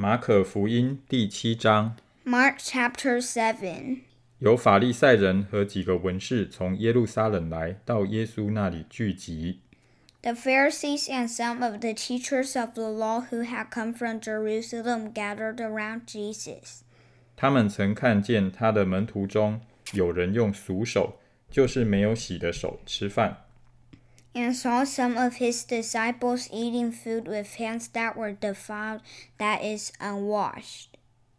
马可福音第七章，Mark chapter Seven） 有法利赛人和几个文士从耶路撒冷来到耶稣那里聚集。The Pharisees and some of the teachers of the law who had come from Jerusalem gathered around Jesus. 他们曾看见他的门徒中有人用俗手，就是没有洗的手吃饭。and saw some of his disciples eating food with hands that were defiled, that is, unwashed.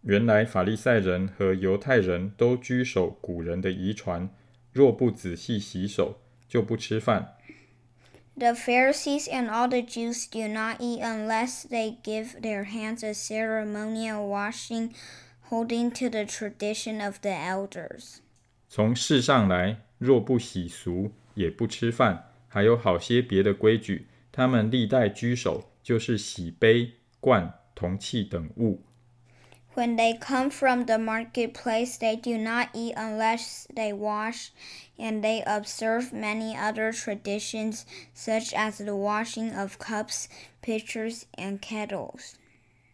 原来法利赛人和犹太人都居守古人的遗传，若不仔细洗手，就不吃饭。 The Pharisees and all the Jews do not eat unless they give their hands a ceremonial washing, holding to the tradition of the elders. 从世上来，若不洗俗，也不吃饭。 还有好些别的规矩，他们历代居守，就是洗杯、罐、铜器等物。When they come from the marketplace, they do not eat unless they wash, and they observe many other traditions, such as the washing of cups, pitchers, and kettles.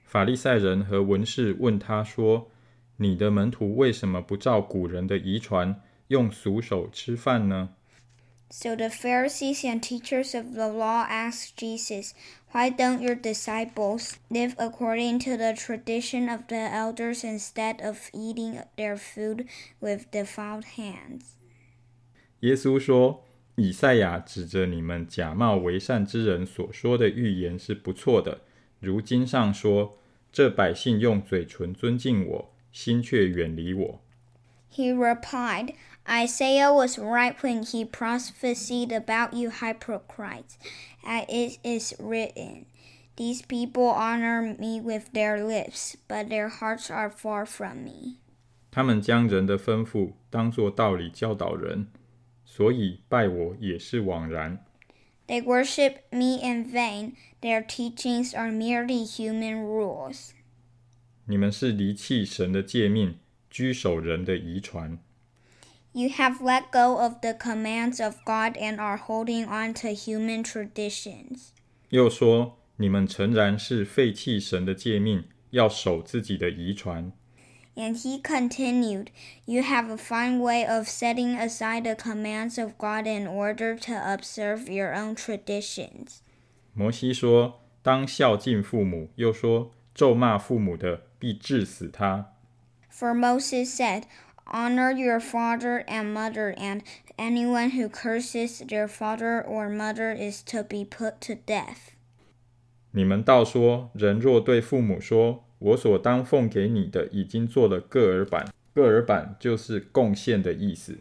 法利赛人和文士问他说：“你的门徒为什么不照古人的遗传，用俗手吃饭呢？” So the Pharisees and teachers of the law asked Jesus, Why don't your disciples live according to the tradition of the elders instead of eating their food with defiled hands? 耶稣说：“以赛亚指着你们假冒为善之人所说的预言是不错的。如经上说：这百姓用嘴唇尊敬我，心却远离我。” He replied, Isaiah was right when he prophesied about you hypocrites, as it is written, These people honor me with their lips, but their hearts are far from me. 他们将人的吩咐当作道理教导人，所以拜我也是枉然。 They worship me in vain. Their teachings are merely human rules. 你们是离弃神的诫命， 居守人的遗传。 You have let go of the commands of God and are holding on to human traditions. 又说：你们诚然是废弃神的诫命，要守自己的遗传。 And he continued, You have a fine way of setting aside the commands of God in order to observe your own traditions. 摩西说：当孝敬父母，又说：咒骂父母的，必治死他。 ” For Moses said, Honor your father and mother, and anyone who curses their father or mother is to be put to death. 你们道说，人若对父母说：“我所当奉给你的，已经做了各耳板。”各耳板就是贡献的意思。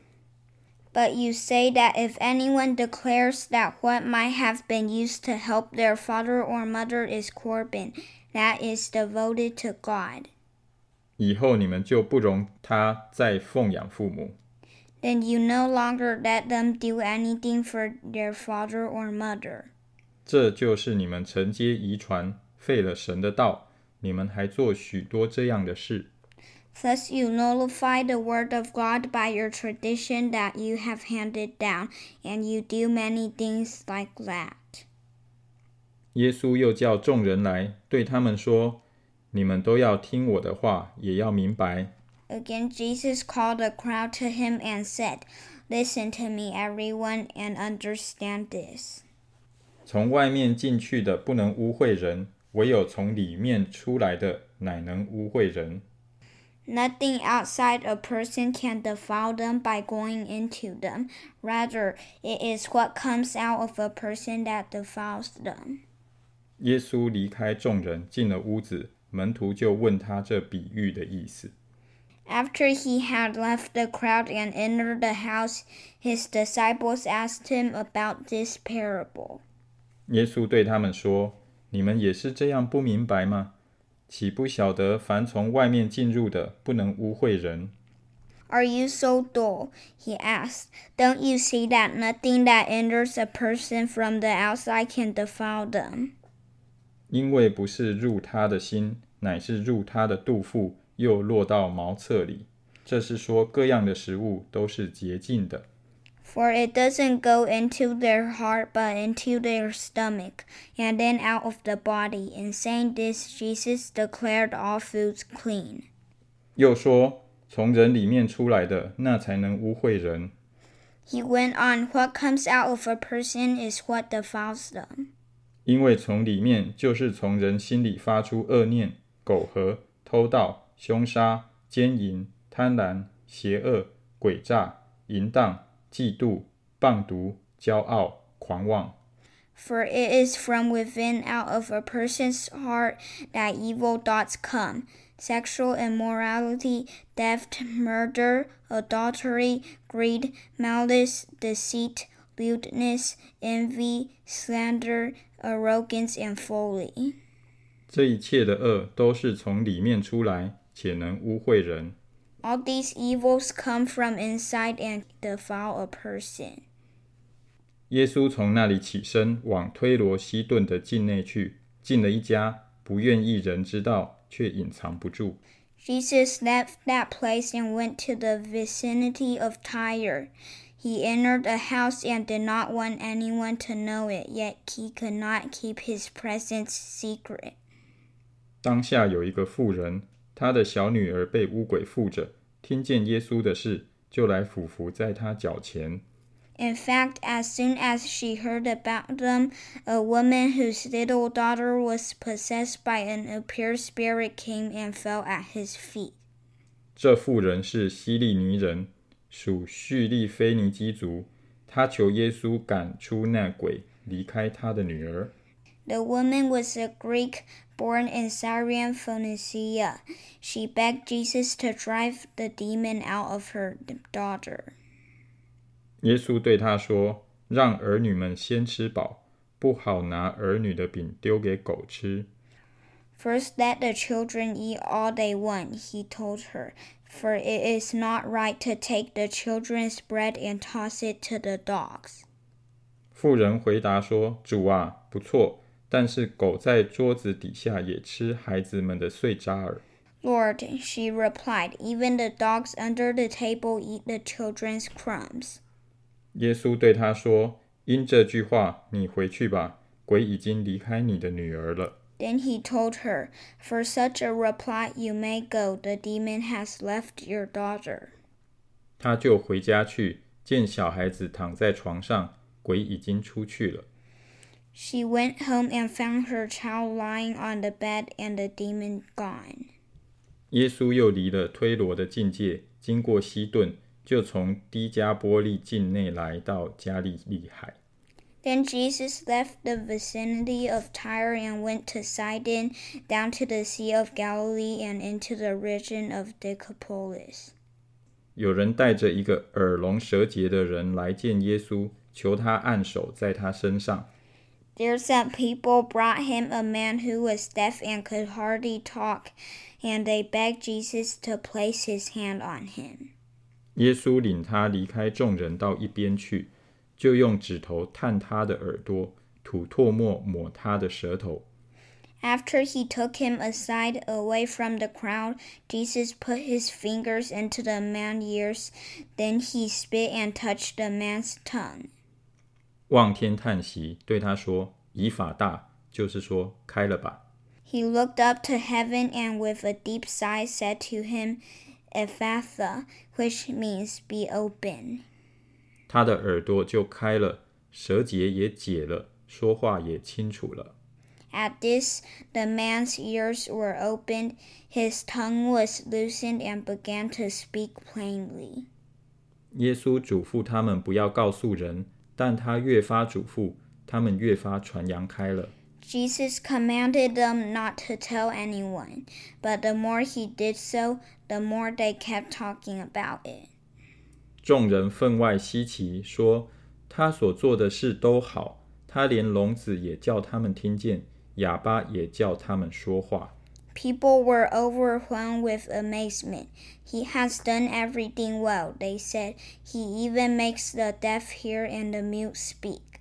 But you say that if anyone declares that what might have been used to help their father or mother is korban, that is devoted to God. 以后你们就不容他再奉养父母。 then you no longer let them do anything for their father or mother. 这就是你们承接遗传，废了神的道。你们还做许多这样的事。 Thus you nullify the word of God by your tradition that you have handed down, and you do many things like that. 耶稣又叫众人来，对他们说：“ 你们都要听我的话，也要明白。 Again, Jesus called the crowd to him and said, Listen to me, everyone, and understand this. 从外面进去的不能污秽人，唯有从里面出来的，乃能污秽人。 Nothing outside a person can defile them by going into them. Rather, it is what comes out of a person that defiles them. 耶稣离开众人，进了屋子， 门徒就问他这比喻的意思。 After he had left the crowd and entered the house, his disciples asked him about this parable. 耶稣对他们说：“你们也是这样不明白吗？岂不晓得凡从外面进入的，不能污秽人？ Are you so dull? He asked. Don't you see that nothing that enters a person from the outside can defile them? 因为不是入他的心， 乃是入他的肚腹，又落到茅厕里。这是说各样的食物都是洁净的。For it doesn't go into their heart, but into their stomach, and then out of the body. In saying this, Jesus declared all foods clean. 又说：“从人里面出来的，那才能污秽人。” He went on, What comes out of a person is what defiles them. 因为从里面就是从人心里发出恶念、苟合、偷盗、凶杀、奸淫、贪婪、邪恶、诡诈、淫荡。嫉妒、棒毒、骄傲、狂妄。For it is from within, out of a person's heart, that evil thoughts come sexual immorality, theft, murder, adultery, greed, malice, deceit, lewdness, envy, slander, arrogance, and folly. 这一切的恶都是从里面出来，且能污秽人。all these evils come from inside and defile a person. 耶稣从那里起身，往推罗西顿的境内去，进了一家，不愿意人知道，却隐藏不住。Jesus left that place and went to the vicinity of Tyre. He entered a house and did not want anyone to know it, yet he could not keep his presence secret. 当下有一个妇人，她的小女儿被污鬼附着，听见耶稣的事，就来俯伏在他脚前。In fact, as soon as she heard about them, a woman whose little daughter was possessed by an impure spirit came and fell at his feet. 这妇人是希利尼人，属叙利菲尼基族。她求耶稣赶出那鬼，离开她的女儿。The woman was a Greek born in Syrian Phoenicia. She begged Jesus to drive the demon out of her daughter. 耶稣对她说：“让儿女们先吃饱，不好拿儿女的饼丢给狗吃。” First, let the children eat all they want, he told her, for it is not right to take the children's bread and toss it to the dogs. 妇人回答说：“主啊，不错。” 但是狗在桌子底下也吃孩子们的碎渣儿。Lord, she replied, even the dogs under the table eat the children's crumbs. 耶稣对他说：“因这句话，你回去吧，鬼已经离开你的女儿了。” Then he told her, For such a reply you may go, the demon has left your daughter. 他就回家去，见小孩子躺在床上，鬼已经出去了。 she went home and found her child lying on the bed and the demon gone. 耶稣又离了推罗的境界，经过西顿，就从低加波利境内来到加利利海。Then Jesus left the vicinity of Tyre and went to Sidon, down to the Sea of Galilee, and into the region of Decapolis. 有人带着一个耳聋舌结的人来见耶稣，求他按手在他身上。 there some people brought him a man who was deaf and could hardly talk, and they begged Jesus to place his hand on him. 耶稣领他离开众人到一边去，就用指头探他的耳朵，吐唾沫抹他的舌头。After he took him aside away from the crowd, Jesus put his fingers into the man's ears. Then he spit and touched the man's tongue. 望天叹息，对他说：“以法大，就是说开了吧。” He looked up to heaven and with a deep sigh said to him, Ephatha, which means be open. 他的耳朵就开了，舌结也解了，说话也清楚了。At this, the man's ears were opened, his tongue was loosened, and began to speak plainly. 耶稣嘱咐他们不要告诉人。但他越发嘱咐，他们越发传扬开了。Jesus commanded them not to tell anyone, but the more he did so, the more they kept talking about it. 众人分外稀奇，说他所做的事都好，他连聋子也叫他们听见，哑巴也叫他们说话。People were overwhelmed with amazement. He has done everything well, they said. He even makes the deaf hear and the mute speak.